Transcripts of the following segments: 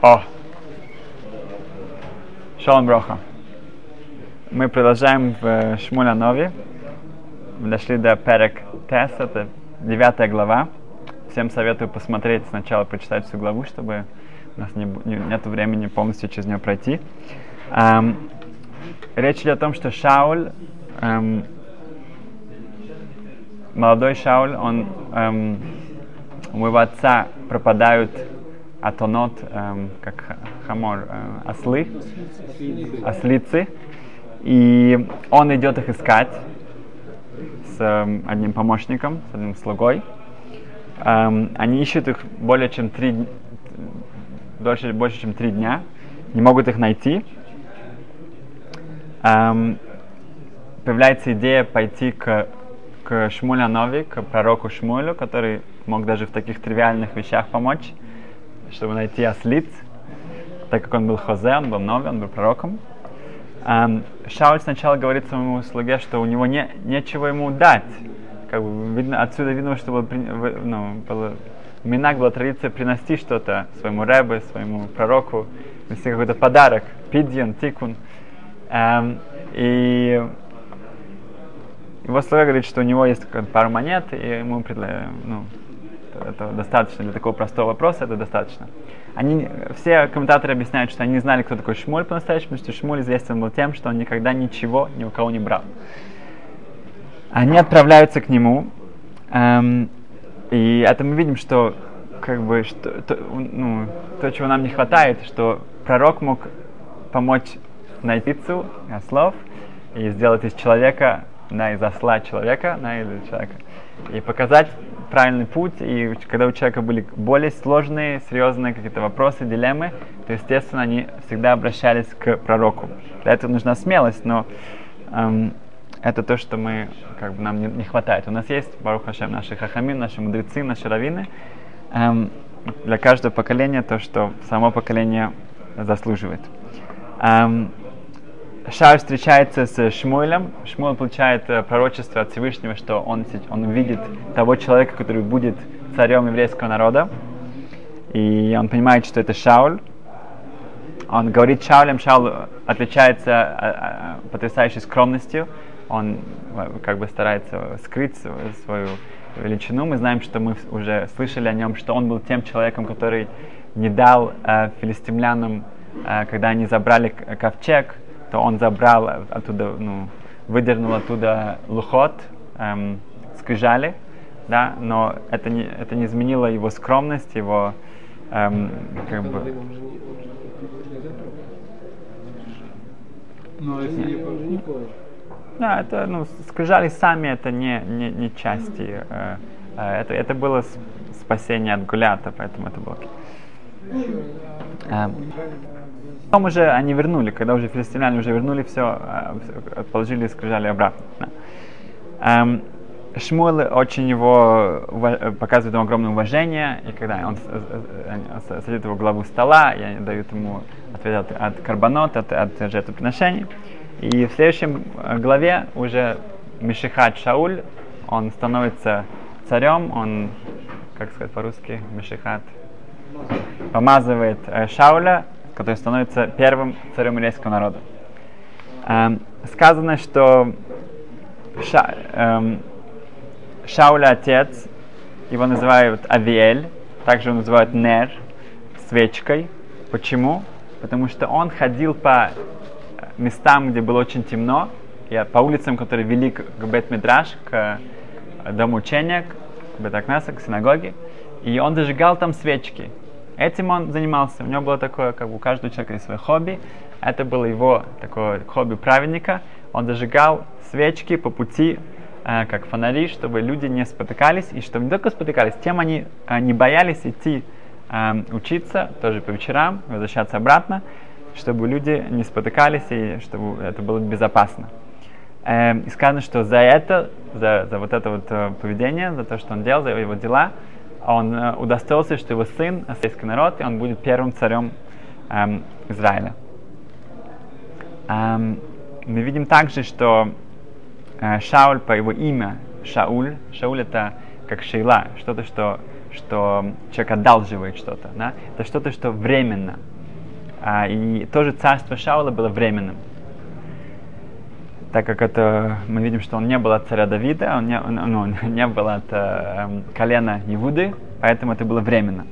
О! Шалом Броха. Мы продолжаем в Шмуля Нови. Мы дошли до Перек Тес, это девятая глава. Всем советую посмотреть сначала, прочитать всю главу, чтобы у нас не, не, нет времени полностью через нее пройти. Эм, речь идет о том, что Шауль, эм, молодой Шауль, он эм, у моего отца пропадают атонот, эм, как хамор, э, ослы, ослицы, и он идет их искать с э, одним помощником, с одним слугой. Эм, они ищут их более чем три, дольше, больше, чем три дня, не могут их найти. Эм, появляется идея пойти к, к Шмуля Нови, к пророку Шмулю, который мог даже в таких тривиальных вещах помочь чтобы найти ослиц, так как он был хозе, он был новый, он был пророком. Шауль сначала говорит своему слуге, что у него не, нечего ему дать. Как бы видно, отсюда видно, что было, ну, было, Минак была традиция принести что-то своему рэбе, своему пророку, нести какой-то подарок, пидьян, тикун. Um, и его слуга говорит, что у него есть пару монет, и ему предлагают, ну, это достаточно для такого простого вопроса, это достаточно. Они, все комментаторы объясняют, что они не знали, кто такой Шмуль по-настоящему, что Шмуль известен был тем, что он никогда ничего ни у кого не брал. Они отправляются к нему, эм, и это мы видим, что как бы что, то, ну, то, чего нам не хватает, что пророк мог помочь найти цу, слов, и сделать из человека, да, из осла человека, да, из человека, и показать правильный путь, и когда у человека были более сложные, серьезные какие-то вопросы, дилеммы, то, естественно, они всегда обращались к пророку. Для этого нужна смелость, но эм, это то, что мы, как бы, нам не, не хватает. У нас есть, Барух Хашем, наши хахамин, наши мудрецы, наши раввины, эм, для каждого поколения то, что само поколение заслуживает. Эм, Шауль встречается с Шмуэлем. Шмуэль получает э, пророчество от Всевышнего, что он, он увидит того человека, который будет царем еврейского народа. И он понимает, что это Шауль. Он говорит Шаулем, Шауль отличается а, а, потрясающей скромностью. Он как бы старается скрыть свою величину. Мы знаем, что мы уже слышали о нем, что он был тем человеком, который не дал э, филистимлянам, э, когда они забрали ковчег, то он забрал оттуда, ну, выдернул оттуда лухот, эм, скрижали, да, но это не, это не изменило его скромность, его эм, как бы... Но если не Да, это, ну, скрижали сами, это не, не, не части. Э, э, это, это было спасение от гулята, поэтому это было... Э, Потом уже они вернули, когда уже филистимляне уже вернули все, а, положили и скрижали обратно. Эм, Шмуэл очень его показывает ему огромное уважение, и когда он садит его главу стола, и они дают ему ответ от, от карбонот, от, от жертвоприношений. И в следующем э, главе уже Мишихат Шауль, он становится царем, он, как сказать по-русски, Мишихат, помазывает э, Шауля, который становится первым царем еврейского народа. Эм, сказано, что Ша, эм, Шауля отец, его называют Авиэль, также его называют Нер, свечкой. Почему? Потому что он ходил по местам, где было очень темно, и по улицам, которые вели к, Бет-Мидраш, к дому учения, к Бетакнаса, к синагоге, и он зажигал там свечки. Этим он занимался. У него было такое, как у каждого человека есть свое хобби. Это было его такое хобби праведника. Он зажигал свечки по пути, э, как фонари, чтобы люди не спотыкались. И чтобы не только спотыкались, тем они э, не боялись идти э, учиться, тоже по вечерам, возвращаться обратно, чтобы люди не спотыкались и чтобы это было безопасно. Э, и сказано, что за это, за, за вот это вот э, поведение, за то, что он делал, за его дела, он э, удостоился, что его сын, еврейский народ, и он будет первым царем эм, Израиля. Эм, мы видим также, что э, Шауль по его имя Шауль, Шауль это как Шейла, что-то, что что человек одалживает что-то. Да? Это что-то, что временно. А, и тоже царство Шаула было временным. Так как это, мы видим, что он не был от царя Давида, он не, ну, не был от э, колена Иуды, поэтому это было временно.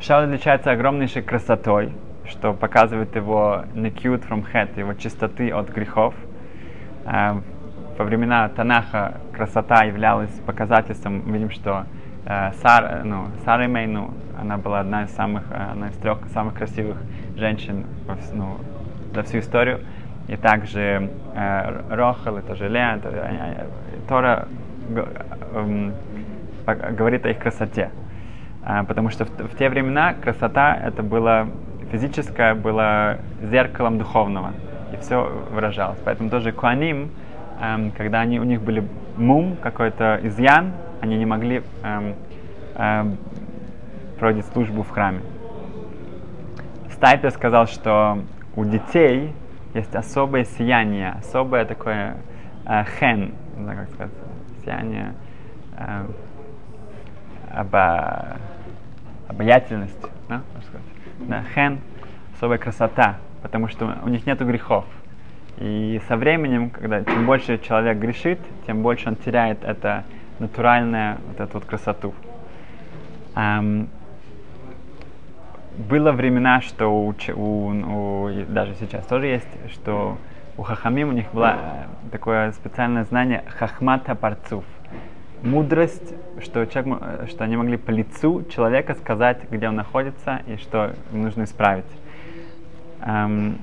Шаул отличается огромнейшей красотой, что показывает его necute from head, его чистоты от грехов. Э, во времена Танаха красота являлась показательством, мы видим, что э, Сар, ну, Сара Мейну, она была одна из самых, э, одна из трех самых красивых женщин ну, за всю историю. И также э, Рохал, это же Леа, это, Тора э, э, говорит о их красоте. Э, потому что в, в те времена красота это было физическое, было зеркалом духовного. И все выражалось. Поэтому тоже Куаним, э, когда они, у них были мум, какой-то изъян, они не могли э, э, проводить службу в храме. Стайпер сказал, что у детей есть особое сияние, особое такое э, хен, не знаю, как сказать, сияние, э, обо, обаятельность, да, сказать? да, хен, особая красота, потому что у них нет грехов. И со временем, когда чем больше человек грешит, тем больше он теряет это натуральное, вот эту вот красоту. Um, было времена, что у, у, у, даже сейчас тоже есть, что у хахамим у них было э, такое специальное знание хахмата парцув. Мудрость, что, человек, э, что они могли по лицу человека сказать, где он находится и что нужно исправить. Эм,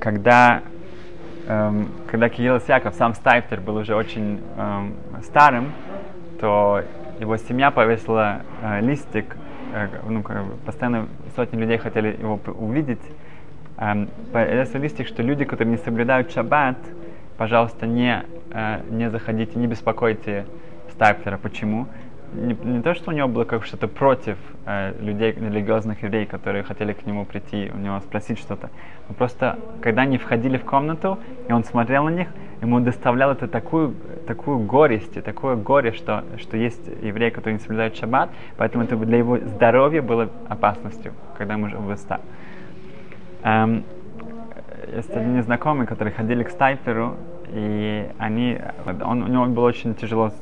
когда, эм, когда Кирилл Яков, сам Стайптер, был уже очень эм, старым, то его семья повесила э, листик ну, постоянно сотни людей хотели его увидеть. Эм, появился листик, что люди, которые не соблюдают шаббат, пожалуйста, не, э, не заходите, не беспокойте Стайплера. Почему? Не, не то, что у него было как что-то против э, людей, религиозных евреев, которые хотели к нему прийти, у него спросить что-то. Но просто, когда они входили в комнату, и он смотрел на них, ему доставляло это такую, такую горесть, такое горе, что, что есть евреи, которые не соблюдают шаббат, поэтому это для его здоровья было опасностью, когда ему уже был стар. Эм, есть один знакомый, который ходили к Стайперу, и они, он, у него было очень тяжело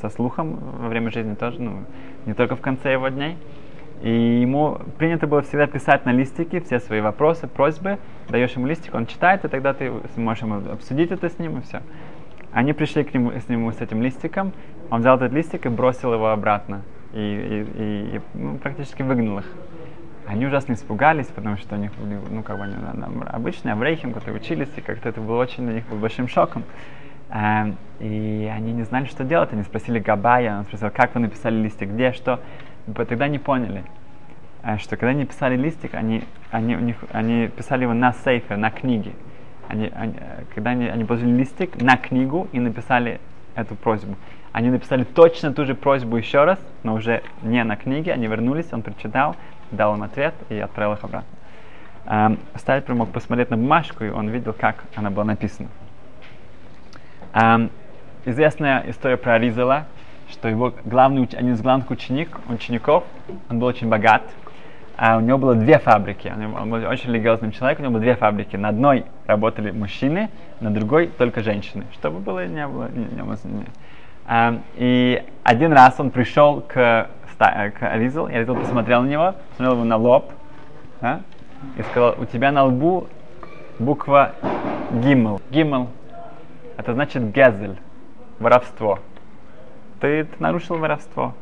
со слухом во время жизни тоже, ну, не только в конце его дней. И ему принято было всегда писать на листике все свои вопросы, просьбы, даешь ему листик, он читает, и тогда ты можешь ему обсудить это с ним, и все. Они пришли к нему, с нему с этим листиком, он взял этот листик и бросил его обратно, и, и, и, и ну, практически выгнал их. Они ужасно испугались, потому что у них ну, как бы, они, обычные аврейхим, которые учились, и как-то это было очень для них был большим шоком. Эм, и они не знали, что делать. Они спросили Габая, он спросил, как вы написали листик, где, что. И тогда не поняли, э, что когда они писали листик, они, они, у них, они писали его на сейфе, на книге. Они, они, когда они, они положили листик на книгу и написали эту просьбу. Они написали точно ту же просьбу еще раз, но уже не на книге, они вернулись, он прочитал, дал им ответ и отправил их обратно. Эм, Сталин мог посмотреть на бумажку, и он видел, как она была написана. Эм, известная история про Ризела, что его главный, один из главных ученик, учеников, он был очень богат, а у него было две фабрики. Он был очень религиозным человеком, у него было две фабрики. На одной работали мужчины, на другой только женщины. Чтобы было, не было, не, не, не. Um, и один раз он пришел к к Аризал, и Аризал посмотрел на него, посмотрел его на лоб, да, и сказал, у тебя на лбу буква Гимл. Гимл, это значит гезель, воровство. Ты, ты нарушил воровство.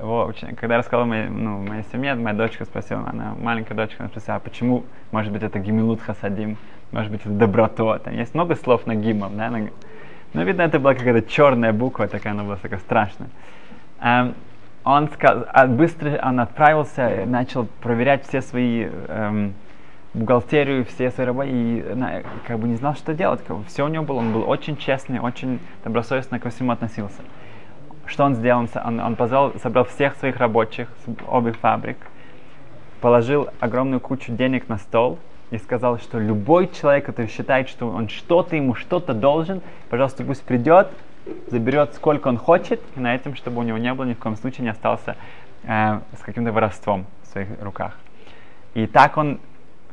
Его, когда я рассказал моей, ну, моей семье, моя дочка спросила, она маленькая дочка, она спросила, а почему, может быть, это гимилут хасадим, может быть, это доброто. Там есть много слов на гимл, да? На... Но, видно, это была какая-то черная буква, такая она была такая страшная. Um, он сказ... А быстро он отправился, начал проверять все свои эм, бухгалтерию, все свои работы, и на, как бы не знал, что делать. Как бы, все у него было, он был очень честный, очень добросовестно ко всему относился. Что он сделал? Он, он позвал, собрал всех своих рабочих с обеих фабрик, положил огромную кучу денег на стол и сказал, что любой человек, который считает, что он что-то ему что-то должен, пожалуйста, пусть придет заберет сколько он хочет, и на этом, чтобы у него не было ни в коем случае не остался э, с каким-то воровством в своих руках. И так он,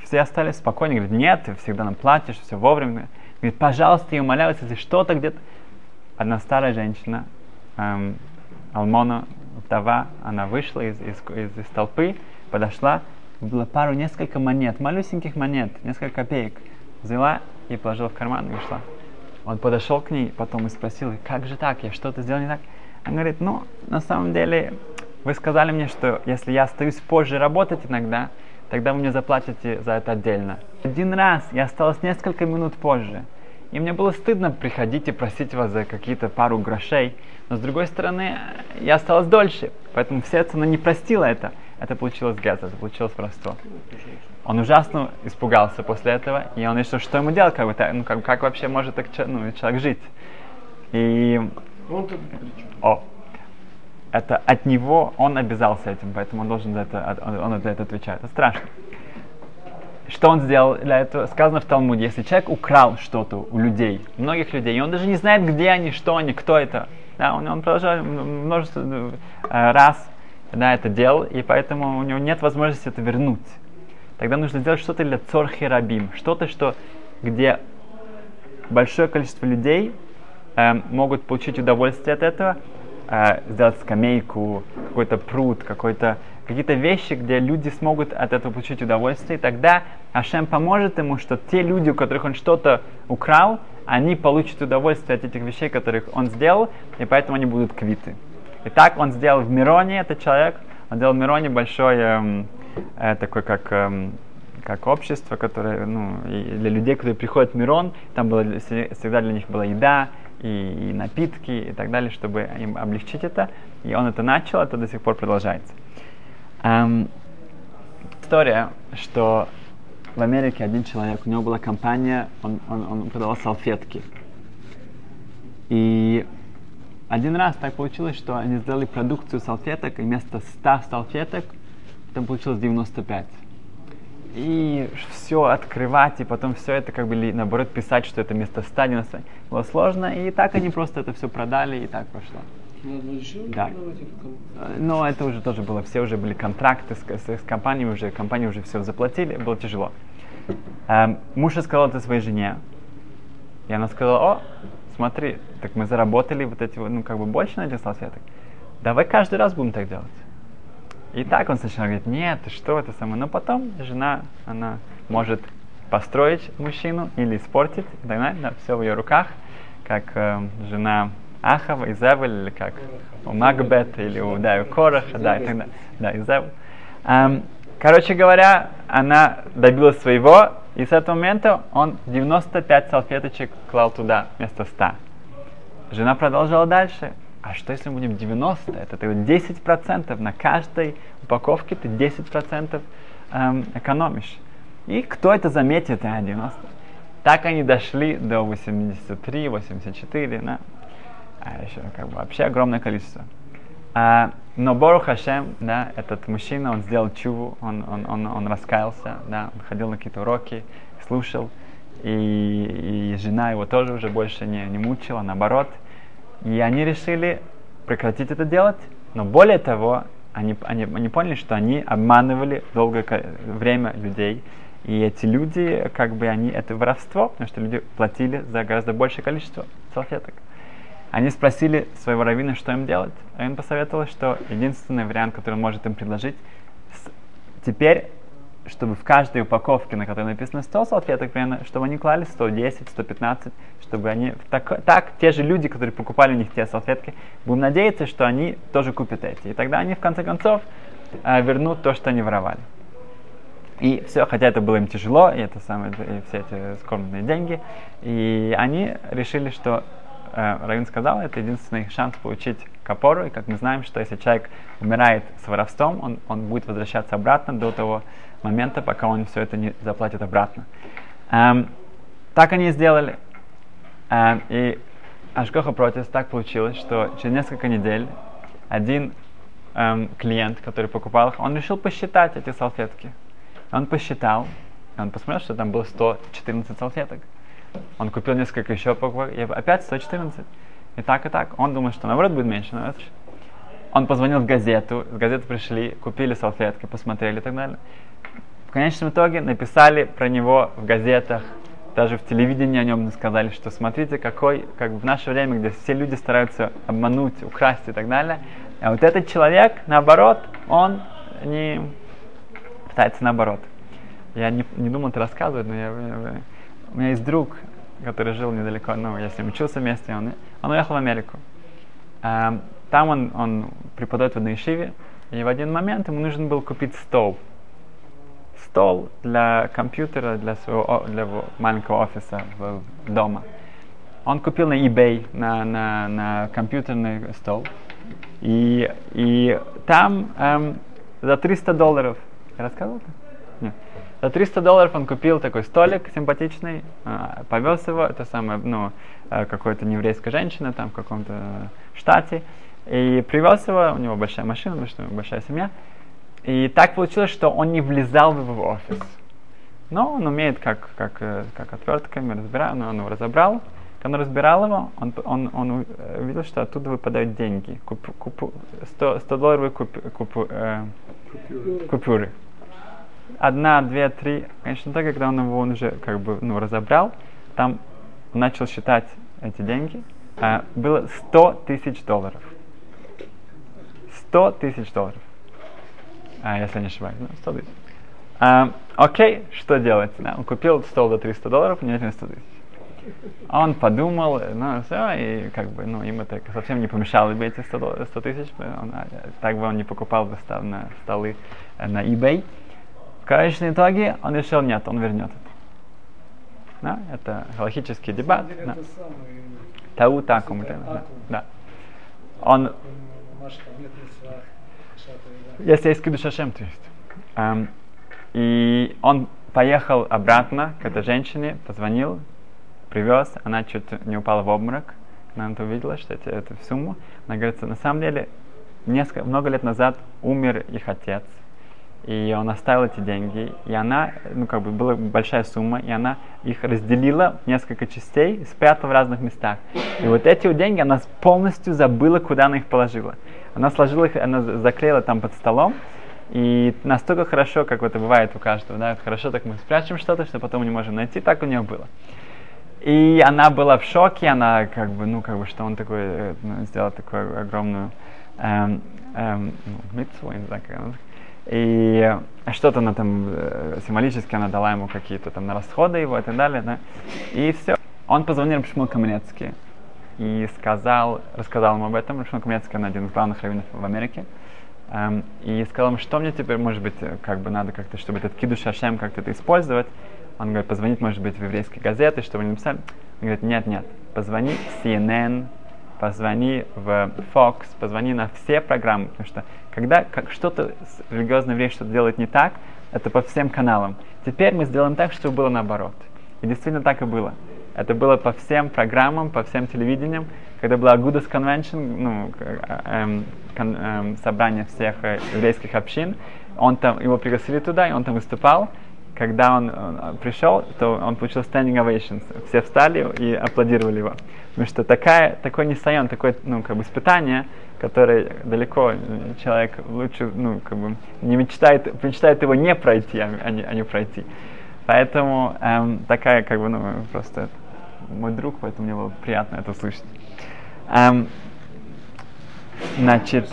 все остались спокойны, говорит, нет, ты всегда нам платишь, все вовремя. Говорит, пожалуйста, я умоляю, если что-то где-то... Одна старая женщина, эм, Алмона, вдова, она вышла из, из, из, из толпы, подошла, было пару, несколько монет, малюсеньких монет, несколько копеек, взяла и положила в карман и ушла. Он подошел к ней потом и спросил, как же так, я что-то сделал не так? Она говорит, ну, на самом деле, вы сказали мне, что если я остаюсь позже работать иногда, тогда вы мне заплатите за это отдельно. Один раз я осталась несколько минут позже, и мне было стыдно приходить и просить вас за какие-то пару грошей, но с другой стороны, я осталась дольше, поэтому в сердце она не простила это. Это получилось гет, это получилось воровство. Он ужасно испугался после этого, и он решил, что ему делать, как, бы, ну, как, как вообще может так ну, человек жить. И... Он О, это от него, он обязался этим, поэтому он должен за это, он, он за это отвечает. Это страшно. Что он сделал для этого? Сказано в Талмуде, если человек украл что-то у людей, многих людей, и он даже не знает, где они, что они, кто это, да, он, он продолжал множество э, раз да, это делал, и поэтому у него нет возможности это вернуть. Тогда нужно сделать что-то для цорхи рабим, что-то, что, где большое количество людей э, могут получить удовольствие от этого, сделать скамейку, какой-то пруд, какой-то какие-то вещи, где люди смогут от этого получить удовольствие, и тогда Ашем поможет ему, что те люди, у которых он что-то украл, они получат удовольствие от этих вещей, которых он сделал, и поэтому они будут квиты. И так он сделал в Мироне, этот человек, он сделал в Мироне большое, эм, э, такое как, эм, как общество, которое, ну, для людей, которые приходят в Мирон, там было, всегда для них была еда, и напитки и так далее, чтобы им облегчить это. И он это начал, это до сих пор продолжается. Эм, история, что в Америке один человек, у него была компания, он, он, он продавал салфетки. И один раз так получилось, что они сделали продукцию салфеток, и вместо 100 салфеток там получилось 95. И все открывать, и потом все это как бы, наоборот, писать, что это вместо 190 было сложно, и так они просто это все продали, и так пошло. Да. Но это уже тоже было, все уже были контракты с, с, с компанией, уже компании уже все заплатили, было тяжело. Эм, муж сказал это своей жене, и она сказала, о, смотри, так мы заработали вот эти, ну, как бы больше на этих салфеток. Давай каждый раз будем так делать. И так он сначала говорит, нет, ты что это самое. Но потом жена, она может построить мужчину или испортить, и так далее, да, все в ее руках, как э, жена Ахава, Изевель, или как у Макбет, или у, да, у Кораха, да, и так далее. Да, Изевель. Эм, короче говоря, она добилась своего, и с этого момента он 95 салфеточек клал туда вместо 100. Жена продолжала дальше. А что если мы будем 90? Это ты 10% на каждой упаковке ты 10% эм, экономишь. И кто это заметит, а, 90? Так они дошли до 83, 84, да? а еще как бы вообще огромное количество. А, но Бору Хашем, да, этот мужчина, он сделал чуву, он, он, он, он раскаялся, да, он ходил на какие-то уроки, слушал, и, и жена его тоже уже больше не, не мучила, наоборот. И они решили прекратить это делать, но более того, они, они, они поняли, что они обманывали долгое время людей, и эти люди, как бы они, это воровство, потому что люди платили за гораздо большее количество салфеток. Они спросили своего раввина, что им делать. Он посоветовал, что единственный вариант, который он может им предложить, теперь, чтобы в каждой упаковке, на которой написано 100 салфеток, примерно, чтобы они клали 110, 115, чтобы они... Так, так те же люди, которые покупали у них те салфетки, будем надеяться, что они тоже купят эти. И тогда они, в конце концов, э, вернут то, что они воровали. И все, хотя это было им тяжело, и это самые, и все эти скромные деньги, и они решили, что э, Равин сказал, это единственный шанс получить капору. И как мы знаем, что если человек умирает с воровством, он, он будет возвращаться обратно до того момента, пока он все это не заплатит обратно. Эм, так они и сделали. Эм, и Ашкоха протест так получилось, что через несколько недель один эм, клиент, который покупал их, он решил посчитать эти салфетки. Он посчитал, он посмотрел, что там было 114 салфеток. Он купил несколько еще покупок, и опять 114. и так, и так. Он думал, что наоборот будет меньше, но это он позвонил в газету, в газету пришли, купили салфетки, посмотрели и так далее. В конечном итоге написали про него в газетах, даже в телевидении о нем сказали, что смотрите, какой, как в наше время, где все люди стараются обмануть, украсть и так далее. А вот этот человек, наоборот, он не пытается наоборот. Я не, не думал это рассказывать, но я, я, у меня есть друг, который жил недалеко, ну, я с ним учился вместе, он, он уехал в Америку. А, там он, он преподает в одной шиве, и в один момент ему нужен был купить стол. Стол для компьютера, для своего для его маленького офиса дома. Он купил на eBay, на, на, на компьютерный стол. И, и там эм, за 300 долларов, я рассказывал это? Нет. За 300 долларов он купил такой столик симпатичный, э, повез его, это самое, ну, э, какой-то нееврейская женщина там в каком-то штате, и привез его, у него большая машина, потому что большая семья. И так получилось, что он не влезал в его офис. Но он умеет как, как, э, как отвертками разбирать, но он его разобрал. Когда он разбирал его, он, он, он видел, что оттуда выпадают деньги. Куп, куп, 100, 100 долларовые куп, куп, э, купюры. купюры. Одна, две, три. Конечно, так, когда он его уже как бы ну, разобрал, там он начал считать эти деньги. Э, было 100 тысяч долларов. 100 тысяч долларов. А, если не ошибаюсь, ну, 100 тысяч. А, окей, что делать? Да, он купил стол за 300 долларов, не 100 тысяч. Он подумал, ну все, и как бы, ну, им это совсем не помешало бы эти 100, 100 тысяч, он, а, так бы он не покупал бы став на столы э, на eBay. В конечном итоге он решил, нет, он вернет это. Да, это галактический дебат. Да. Тау такому. Да. да. Он если есть Кидуш Шашем, то есть. Um, и он поехал обратно к этой женщине, позвонил, привез, она чуть не упала в обморок, она это увидела, что это, это в сумму. Она говорит, на самом деле, несколько, много лет назад умер их отец, и он оставил эти деньги, и она, ну как бы была большая сумма, и она их разделила в несколько частей, спрятала в разных местах. И вот эти деньги она полностью забыла, куда она их положила. Она сложила их, она заклеила там под столом, и настолько хорошо, как это бывает у каждого, да, хорошо так мы спрячем что-то, что потом не можем найти, так у нее было. И она была в шоке, она как бы, ну, как бы, что он такой, э, ну, сделал такую огромную эм, эм, ну, митцву, не знаю, как она и что-то она там э, символически она дала ему какие-то там на расходы его и так далее, да. И все. Он позвонил Шмул Каменецкий и сказал, рассказал ему об этом. Шмул Каменецкий, он один из главных раввинов в Америке. Um, и сказал ему, что мне теперь, может быть, как бы надо как-то, чтобы этот кидуш Ашем как-то это использовать. Он говорит, позвонить, может быть, в еврейские газеты, чтобы они написали. Он говорит, нет, нет, позвони CNN, позвони в Fox, позвони на все программы, потому что когда как что-то религиозное время что-то делает не так, это по всем каналам. Теперь мы сделаем так, чтобы было наоборот. И действительно так и было. Это было по всем программам, по всем телевидениям. Когда была Agudas Convention, ну, эм, кон, эм, собрание всех э, еврейских общин, он там, его пригласили туда, и он там выступал. Когда он, э, пришел, то он получил standing ovations. Все встали и аплодировали его. Потому что такая, такой несайон, такое ну, как бы испытание, которое далеко человек лучше, ну, как бы не мечтает, мечтает его не пройти, а, а, не, а не пройти. Поэтому эм, такая, как бы, ну, просто мой друг, поэтому мне было приятно это слышать. Эм, значит,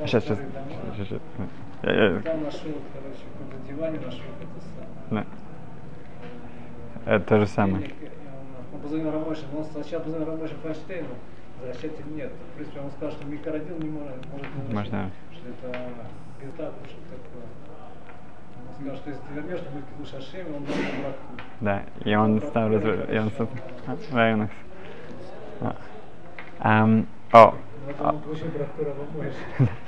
сейчас, сейчас, сейчас, сейчас. Я, я... Там нашел, короче, каком-то диване нашел это самое. Это то же самое. Он позвонил но он сначала позвонил Рамойше Файнштейну, возвращатель нет. В принципе, он сказал, что микрородил не может, может получить, Можно. что это бездат, что такое. Он сказал, что если ты вернешь, то будет Кидуш Ашем, он даст браку. Да, и он стал развивать, и он стал районах. Um, о, Вот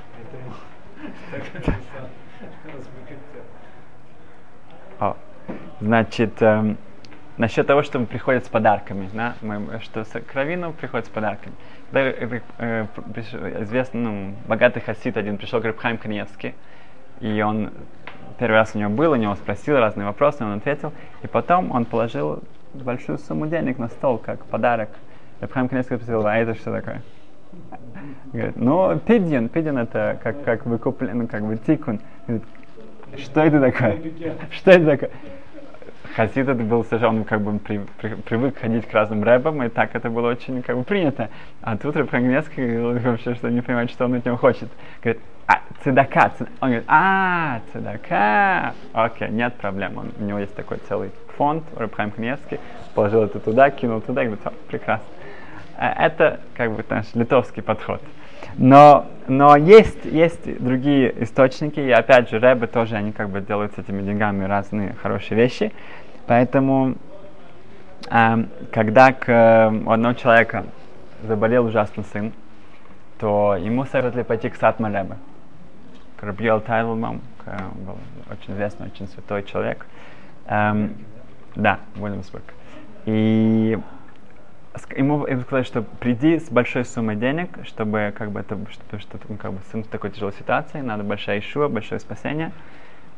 о, значит, эм, насчет того, что приходят с подарками, да, мы, что кровину приходят с подарками. Когда, э, э, известный, ну, богатый хасид один пришел к Рабхайм Каневски, и он первый раз у него был, у него спросил разные вопросы, он ответил, и потом он положил большую сумму денег на стол, как подарок. Рабхам Кнесский спросил, а это что такое? Говорит, ну, пидьон, пидьон это как, как бы ну, как бы тикун. Говорит, что это такое? Что это такое? Хасид это был совершенно, он как бы при, при, привык ходить к разным рэбам, и так это было очень как бы принято. А тут Рэб Хангнецкий говорил вообще, что не понимает, что он от него хочет. Говорит, а, цедака, цед... он говорит, а, цедака, окей, нет проблем, он, у него есть такой целый фонд, Рэб Хангнецкий, положил это туда, кинул туда, и говорит, прекрасно. Э, это как бы наш литовский подход. Но, но есть, есть другие источники, и опять же, рэбы тоже, они как бы делают с этими деньгами разные хорошие вещи. Поэтому, э, когда к, э, у одного человека заболел ужасно сын, то ему советовали пойти к Сатма Рэбе, к Рабьел Тайлмам, был очень известный, очень святой человек. Эм, да, Уильямсбург. И ему, ему сказали, что приди с большой суммой денег, чтобы как бы это, чтобы, что, ну, как бы сын в такой тяжелой ситуации, надо большая ишуа, большое спасение.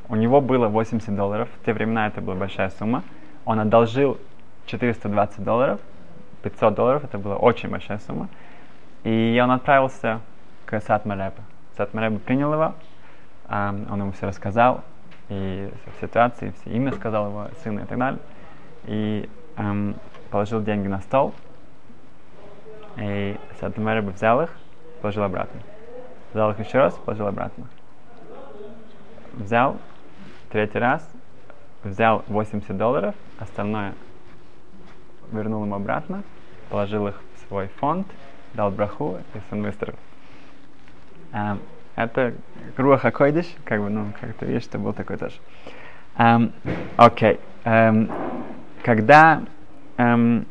У него было 80 долларов, в те времена это была большая сумма. Он одолжил 420 долларов, 500 долларов, это была очень большая сумма. И он отправился к Сатмаребе. Сатмаребе принял его, он ему все рассказал, и ситуации, все имя сказал его сына и так далее. И положил деньги на стол, и Сатмар бы взял их, положил обратно. Взял их еще раз, положил обратно. Взял третий раз, взял 80 долларов, остальное вернул ему обратно, положил их в свой фонд, дал браху, и сын выздоровел. Um, это Руаха Койдиш, как бы, ну, как ты видишь, что был такой тоже. Окей. Um, okay. um, когда um,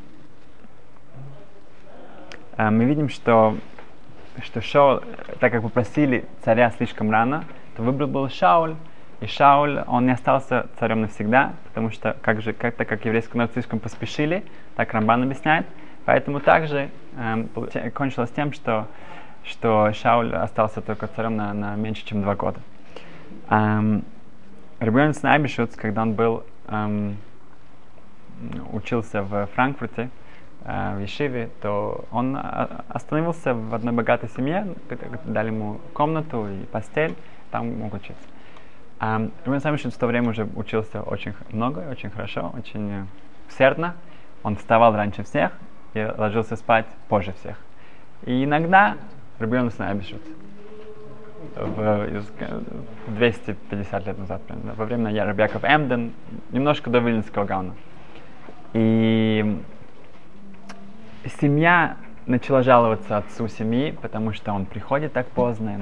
мы видим, что, что Шауль, так как попросили царя слишком рано, то выбор был Шауль, и Шауль, он не остался царем навсегда, потому что, как же, как, так как еврейский народ слишком поспешили, так Рамбан объясняет, поэтому также эм, кончилось тем, что, что Шауль остался только царем на, на меньше, чем два года. Эм, Рабион Снайбишуц, когда он был, эм, учился в Франкфурте, в Ешиве, то он а, остановился в одной богатой семье, дали ему комнату и постель, там мог учиться. А Рубин Самишин в то время уже учился очень много, очень хорошо, очень усердно. Он вставал раньше всех и ложился спать позже всех. И иногда Рубин Самишин в 250 лет назад, во время Рабьяков Эмден, немножко до Вильнинского Гауна. И семья начала жаловаться отцу семьи, потому что он приходит так поздно,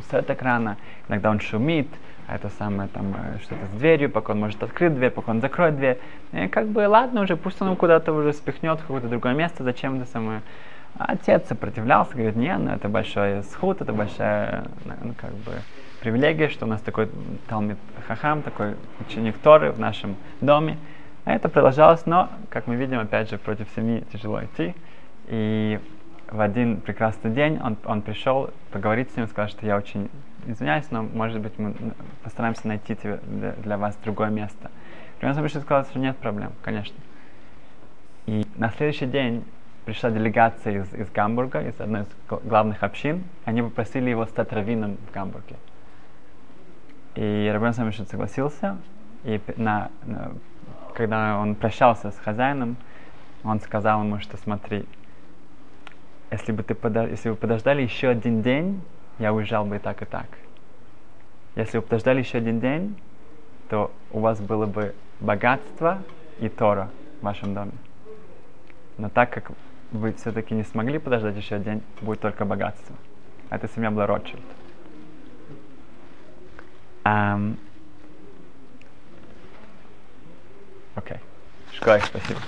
встает так рано, иногда он шумит, а это самое там э, что-то с дверью, пока он может открыть дверь, пока он закроет дверь. И как бы ладно уже, пусть он куда-то уже спихнет в какое-то другое место, зачем это самое. А отец сопротивлялся, говорит, нет, ну это большой сход, это большая ну, как бы привилегия, что у нас такой Талмит Хахам, такой ученик Торы в нашем доме. А это продолжалось, но, как мы видим, опять же, против семьи тяжело идти. И в один прекрасный день он, он пришел поговорить с ним, сказал, что я очень извиняюсь, но, может быть, мы постараемся найти тебе, для, для вас другое место. Примерно пришел сказал, что нет проблем, конечно. И на следующий день пришла делегация из, из Гамбурга, из одной из главных общин. Они попросили его стать раввином в Гамбурге. И Рабин Самишин согласился, и на, на когда он прощался с хозяином, он сказал ему, что смотри, если бы, ты подо... если бы подождали еще один день, я уезжал бы и так, и так. Если бы подождали еще один день, то у вас было бы богатство и Тора в вашем доме. Но так как вы все-таки не смогли подождать еще один день, будет только богатство. Эта семья была Ротшильд. Um, Окей. Okay. Шкай, спасибо.